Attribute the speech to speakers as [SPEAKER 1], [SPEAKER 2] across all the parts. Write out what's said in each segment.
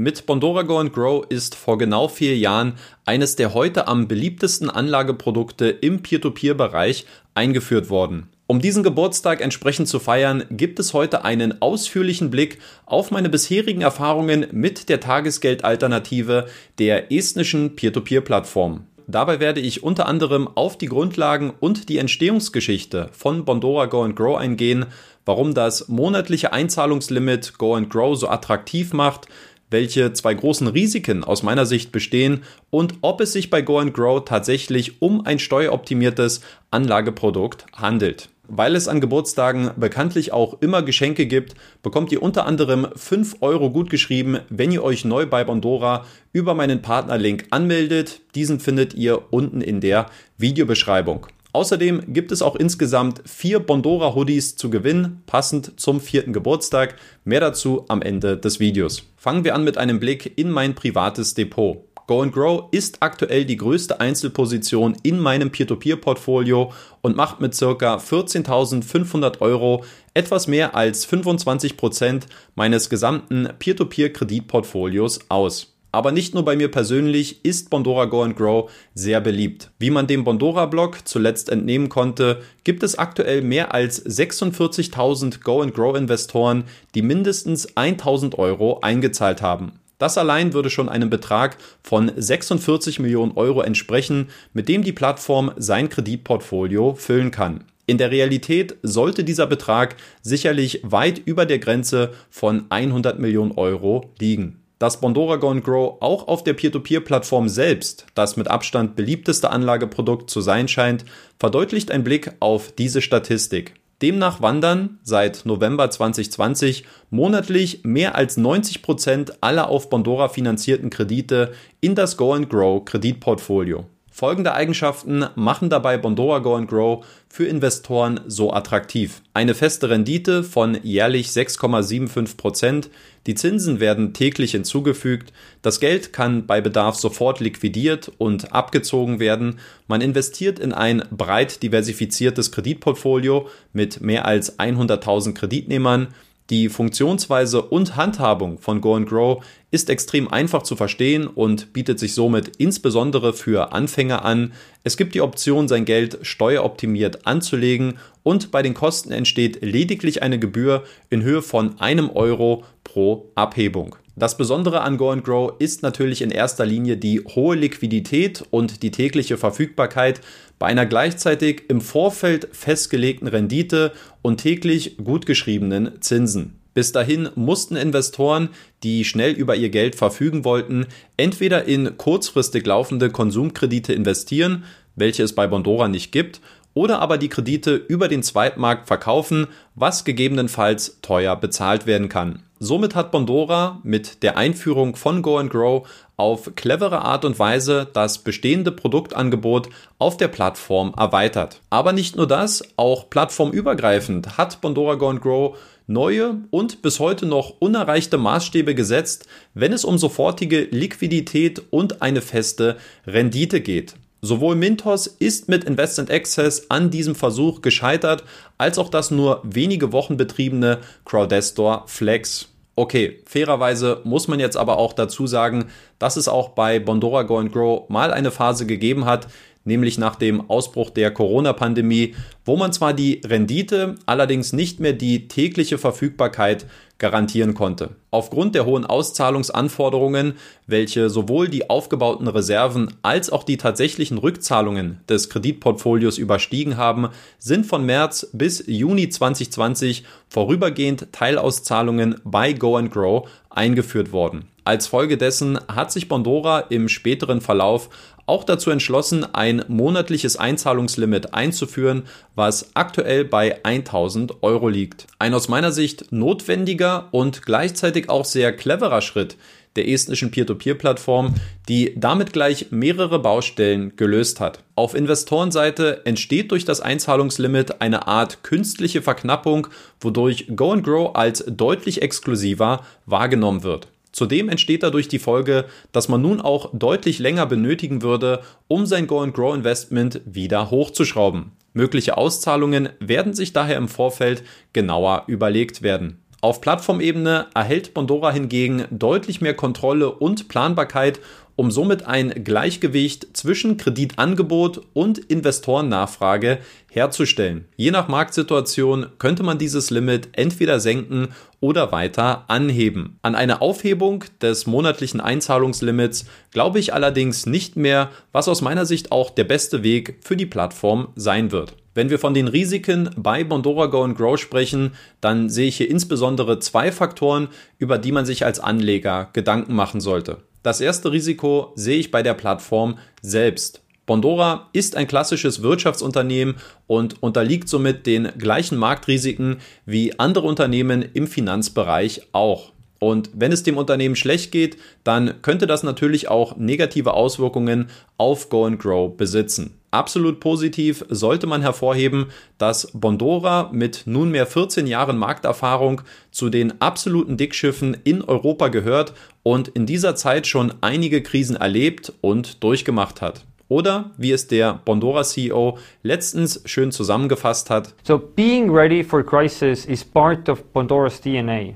[SPEAKER 1] Mit Bondora Go and Grow ist vor genau vier Jahren eines der heute am beliebtesten Anlageprodukte im Peer-to-Peer-Bereich eingeführt worden. Um diesen Geburtstag entsprechend zu feiern, gibt es heute einen ausführlichen Blick auf meine bisherigen Erfahrungen mit der Tagesgeldalternative der estnischen Peer-to-Peer-Plattform. Dabei werde ich unter anderem auf die Grundlagen und die Entstehungsgeschichte von Bondora Go and Grow eingehen, warum das monatliche Einzahlungslimit Go and Grow so attraktiv macht, welche zwei großen Risiken aus meiner Sicht bestehen und ob es sich bei Go and Grow tatsächlich um ein steueroptimiertes Anlageprodukt handelt. Weil es an Geburtstagen bekanntlich auch immer Geschenke gibt, bekommt ihr unter anderem 5 Euro gutgeschrieben, wenn ihr euch neu bei Bondora über meinen Partnerlink anmeldet. Diesen findet ihr unten in der Videobeschreibung. Außerdem gibt es auch insgesamt vier Bondora Hoodies zu gewinnen, passend zum vierten Geburtstag. Mehr dazu am Ende des Videos. Fangen wir an mit einem Blick in mein privates Depot. Go and Grow ist aktuell die größte Einzelposition in meinem Peer-to-Peer-Portfolio und macht mit circa 14.500 Euro etwas mehr als 25 Prozent meines gesamten Peer-to-Peer-Kreditportfolios aus. Aber nicht nur bei mir persönlich ist Bondora Go and Grow sehr beliebt. Wie man dem Bondora-Blog zuletzt entnehmen konnte, gibt es aktuell mehr als 46.000 Go and Grow Investoren, die mindestens 1.000 Euro eingezahlt haben. Das allein würde schon einem Betrag von 46 Millionen Euro entsprechen, mit dem die Plattform sein Kreditportfolio füllen kann. In der Realität sollte dieser Betrag sicherlich weit über der Grenze von 100 Millionen Euro liegen. Dass Bondora Go Grow auch auf der Peer-to-Peer-Plattform selbst das mit Abstand beliebteste Anlageprodukt zu sein scheint, verdeutlicht ein Blick auf diese Statistik. Demnach wandern seit November 2020 monatlich mehr als 90 Prozent aller auf Bondora finanzierten Kredite in das Go and Grow Kreditportfolio. Folgende Eigenschaften machen dabei Bondora Go and Grow für Investoren so attraktiv. Eine feste Rendite von jährlich 6,75 Prozent. Die Zinsen werden täglich hinzugefügt. Das Geld kann bei Bedarf sofort liquidiert und abgezogen werden. Man investiert in ein breit diversifiziertes Kreditportfolio mit mehr als 100.000 Kreditnehmern. Die Funktionsweise und Handhabung von Go and Grow ist extrem einfach zu verstehen und bietet sich somit insbesondere für Anfänger an. Es gibt die Option, sein Geld steueroptimiert anzulegen und bei den Kosten entsteht lediglich eine Gebühr in Höhe von einem Euro pro Abhebung. Das Besondere an Go and Grow ist natürlich in erster Linie die hohe Liquidität und die tägliche Verfügbarkeit bei einer gleichzeitig im Vorfeld festgelegten Rendite und täglich gut geschriebenen Zinsen. Bis dahin mussten Investoren, die schnell über ihr Geld verfügen wollten, entweder in kurzfristig laufende Konsumkredite investieren, welche es bei Bondora nicht gibt, oder aber die Kredite über den Zweitmarkt verkaufen, was gegebenenfalls teuer bezahlt werden kann. Somit hat Bondora mit der Einführung von Go and Grow auf clevere Art und Weise das bestehende Produktangebot auf der Plattform erweitert. Aber nicht nur das, auch plattformübergreifend hat Bondora Go and Grow neue und bis heute noch unerreichte Maßstäbe gesetzt, wenn es um sofortige Liquidität und eine feste Rendite geht. Sowohl Mintos ist mit Investment Access an diesem Versuch gescheitert, als auch das nur wenige Wochen betriebene Crowdestor Flex. Okay, fairerweise muss man jetzt aber auch dazu sagen, dass es auch bei Bondora Go and Grow mal eine Phase gegeben hat, nämlich nach dem Ausbruch der Corona-Pandemie, wo man zwar die Rendite, allerdings nicht mehr die tägliche Verfügbarkeit garantieren konnte. Aufgrund der hohen Auszahlungsanforderungen, welche sowohl die aufgebauten Reserven als auch die tatsächlichen Rückzahlungen des Kreditportfolios überstiegen haben, sind von März bis Juni 2020 vorübergehend Teilauszahlungen bei Go and Grow eingeführt worden. Als Folge dessen hat sich Bondora im späteren Verlauf auch dazu entschlossen, ein monatliches Einzahlungslimit einzuführen, was aktuell bei 1000 Euro liegt. Ein aus meiner Sicht notwendiger und gleichzeitig auch sehr cleverer Schritt der estnischen Peer-to-Peer-Plattform, die damit gleich mehrere Baustellen gelöst hat. Auf Investorenseite entsteht durch das Einzahlungslimit eine Art künstliche Verknappung, wodurch Go and Grow als deutlich exklusiver wahrgenommen wird. Zudem entsteht dadurch die Folge, dass man nun auch deutlich länger benötigen würde, um sein Go-and-Grow-Investment wieder hochzuschrauben. Mögliche Auszahlungen werden sich daher im Vorfeld genauer überlegt werden. Auf Plattformebene erhält Bondora hingegen deutlich mehr Kontrolle und Planbarkeit um somit ein Gleichgewicht zwischen Kreditangebot und Investorennachfrage herzustellen. Je nach Marktsituation könnte man dieses Limit entweder senken oder weiter anheben. An eine Aufhebung des monatlichen Einzahlungslimits glaube ich allerdings nicht mehr, was aus meiner Sicht auch der beste Weg für die Plattform sein wird. Wenn wir von den Risiken bei Bondora Go and Grow sprechen, dann sehe ich hier insbesondere zwei Faktoren, über die man sich als Anleger Gedanken machen sollte. Das erste Risiko sehe ich bei der Plattform selbst. Bondora ist ein klassisches Wirtschaftsunternehmen und unterliegt somit den gleichen Marktrisiken wie andere Unternehmen im Finanzbereich auch. Und wenn es dem Unternehmen schlecht geht, dann könnte das natürlich auch negative Auswirkungen auf Go and Grow besitzen. Absolut positiv sollte man hervorheben, dass Bondora mit nunmehr 14 Jahren Markterfahrung zu den absoluten Dickschiffen in Europa gehört und in dieser Zeit schon einige Krisen erlebt und durchgemacht hat. Oder wie es der Bondora CEO letztens schön zusammengefasst hat.
[SPEAKER 2] So being ready for crisis is part of Bondora's DNA.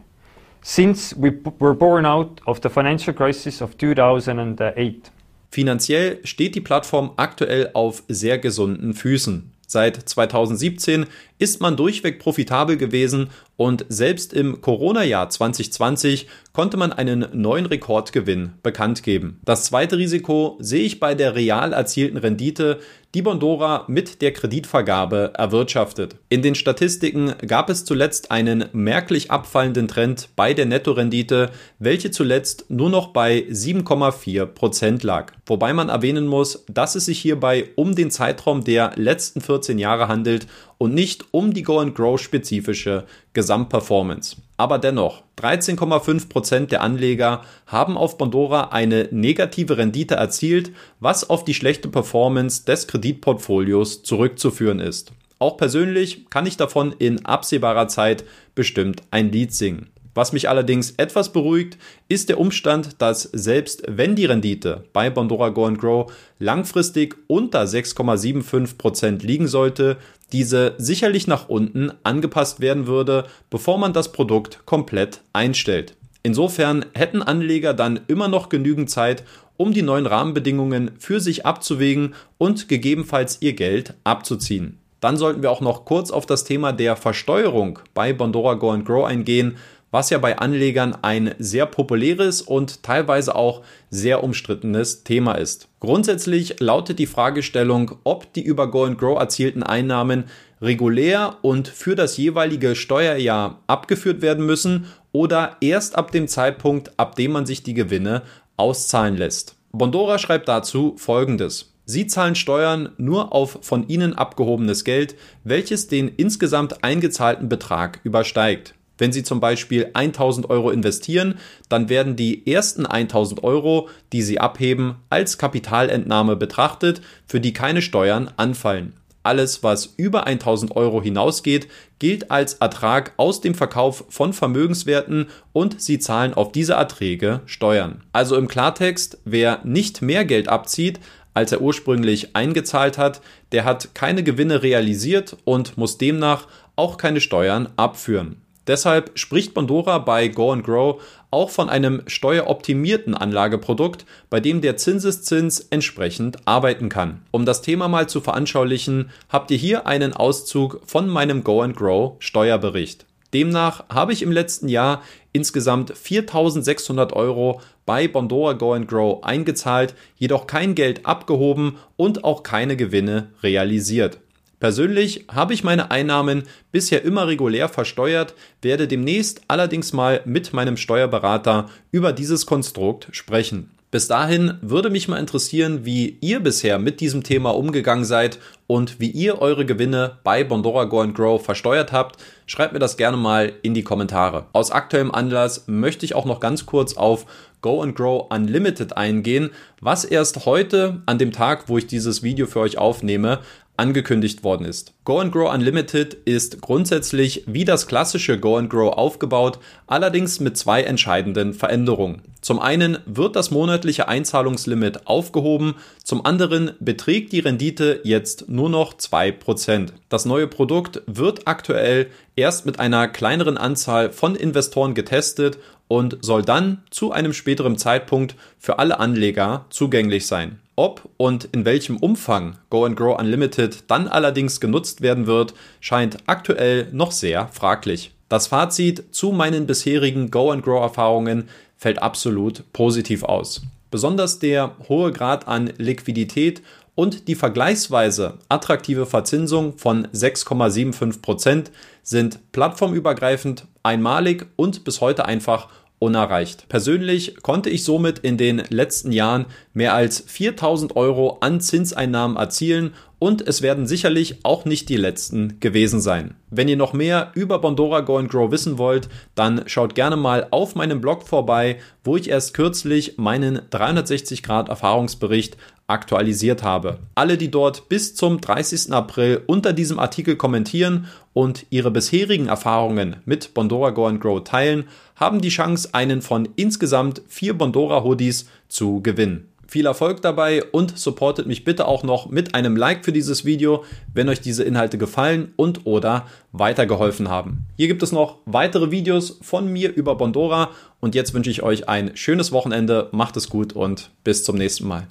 [SPEAKER 2] Since we were born out of the financial crisis of 2008.
[SPEAKER 1] Finanziell steht die Plattform aktuell auf sehr gesunden Füßen. Seit 2017 ist man durchweg profitabel gewesen und selbst im Corona-Jahr 2020 konnte man einen neuen Rekordgewinn bekannt geben. Das zweite Risiko sehe ich bei der real erzielten Rendite, die Bondora mit der Kreditvergabe erwirtschaftet. In den Statistiken gab es zuletzt einen merklich abfallenden Trend bei der Nettorendite, welche zuletzt nur noch bei 7,4 Prozent lag. Wobei man erwähnen muss, dass es sich hierbei um den Zeitraum der letzten 14 Jahre handelt und nicht um die Go-and-Grow-spezifische Gesamtperformance. Aber dennoch, 13,5% der Anleger haben auf Bondora eine negative Rendite erzielt, was auf die schlechte Performance des Kreditportfolios zurückzuführen ist. Auch persönlich kann ich davon in absehbarer Zeit bestimmt ein Lied singen. Was mich allerdings etwas beruhigt, ist der Umstand, dass selbst wenn die Rendite bei Bondora Go and Grow langfristig unter 6,75% liegen sollte, diese sicherlich nach unten angepasst werden würde, bevor man das Produkt komplett einstellt. Insofern hätten Anleger dann immer noch genügend Zeit, um die neuen Rahmenbedingungen für sich abzuwägen und gegebenenfalls ihr Geld abzuziehen. Dann sollten wir auch noch kurz auf das Thema der Versteuerung bei Bondora Go and Grow eingehen, was ja bei Anlegern ein sehr populäres und teilweise auch sehr umstrittenes Thema ist. Grundsätzlich lautet die Fragestellung, ob die über Go and Grow erzielten Einnahmen regulär und für das jeweilige Steuerjahr abgeführt werden müssen oder erst ab dem Zeitpunkt, ab dem man sich die Gewinne auszahlen lässt. Bondora schreibt dazu folgendes. Sie zahlen Steuern nur auf von ihnen abgehobenes Geld, welches den insgesamt eingezahlten Betrag übersteigt. Wenn Sie zum Beispiel 1000 Euro investieren, dann werden die ersten 1000 Euro, die Sie abheben, als Kapitalentnahme betrachtet, für die keine Steuern anfallen. Alles, was über 1000 Euro hinausgeht, gilt als Ertrag aus dem Verkauf von Vermögenswerten und Sie zahlen auf diese Erträge Steuern. Also im Klartext, wer nicht mehr Geld abzieht, als er ursprünglich eingezahlt hat, der hat keine Gewinne realisiert und muss demnach auch keine Steuern abführen. Deshalb spricht Bondora bei Go and Grow auch von einem steueroptimierten Anlageprodukt, bei dem der Zinseszins entsprechend arbeiten kann. Um das Thema mal zu veranschaulichen, habt ihr hier einen Auszug von meinem Go and Grow Steuerbericht. Demnach habe ich im letzten Jahr insgesamt 4.600 Euro bei Bondora Go and Grow eingezahlt, jedoch kein Geld abgehoben und auch keine Gewinne realisiert. Persönlich habe ich meine Einnahmen bisher immer regulär versteuert, werde demnächst allerdings mal mit meinem Steuerberater über dieses Konstrukt sprechen. Bis dahin würde mich mal interessieren, wie ihr bisher mit diesem Thema umgegangen seid und wie ihr eure Gewinne bei Bondora Go and Grow versteuert habt. Schreibt mir das gerne mal in die Kommentare. Aus aktuellem Anlass möchte ich auch noch ganz kurz auf Go and Grow Unlimited eingehen, was erst heute an dem Tag, wo ich dieses Video für euch aufnehme, angekündigt worden ist. Go and Grow Unlimited ist grundsätzlich wie das klassische Go and Grow aufgebaut, allerdings mit zwei entscheidenden Veränderungen. Zum einen wird das monatliche Einzahlungslimit aufgehoben, zum anderen beträgt die Rendite jetzt nur noch 2%. Das neue Produkt wird aktuell erst mit einer kleineren Anzahl von Investoren getestet und soll dann zu einem späteren Zeitpunkt für alle Anleger zugänglich sein. Ob und in welchem Umfang Go and Grow Unlimited dann allerdings genutzt werden wird, scheint aktuell noch sehr fraglich. Das Fazit zu meinen bisherigen Go and Grow Erfahrungen fällt absolut positiv aus. Besonders der hohe Grad an Liquidität und die vergleichsweise attraktive Verzinsung von 6,75% sind plattformübergreifend einmalig und bis heute einfach unerreicht. Persönlich konnte ich somit in den letzten Jahren mehr als 4000 Euro an Zinseinnahmen erzielen und es werden sicherlich auch nicht die letzten gewesen sein. Wenn ihr noch mehr über Bondora Go and Grow wissen wollt, dann schaut gerne mal auf meinem Blog vorbei, wo ich erst kürzlich meinen 360 Grad Erfahrungsbericht aktualisiert habe. Alle, die dort bis zum 30. April unter diesem Artikel kommentieren und ihre bisherigen Erfahrungen mit Bondora Go and Grow teilen, haben die Chance, einen von insgesamt vier Bondora Hoodies zu gewinnen. Viel Erfolg dabei und supportet mich bitte auch noch mit einem Like für dieses Video, wenn euch diese Inhalte gefallen und oder weitergeholfen haben. Hier gibt es noch weitere Videos von mir über Bondora und jetzt wünsche ich euch ein schönes Wochenende, macht es gut und bis zum nächsten Mal.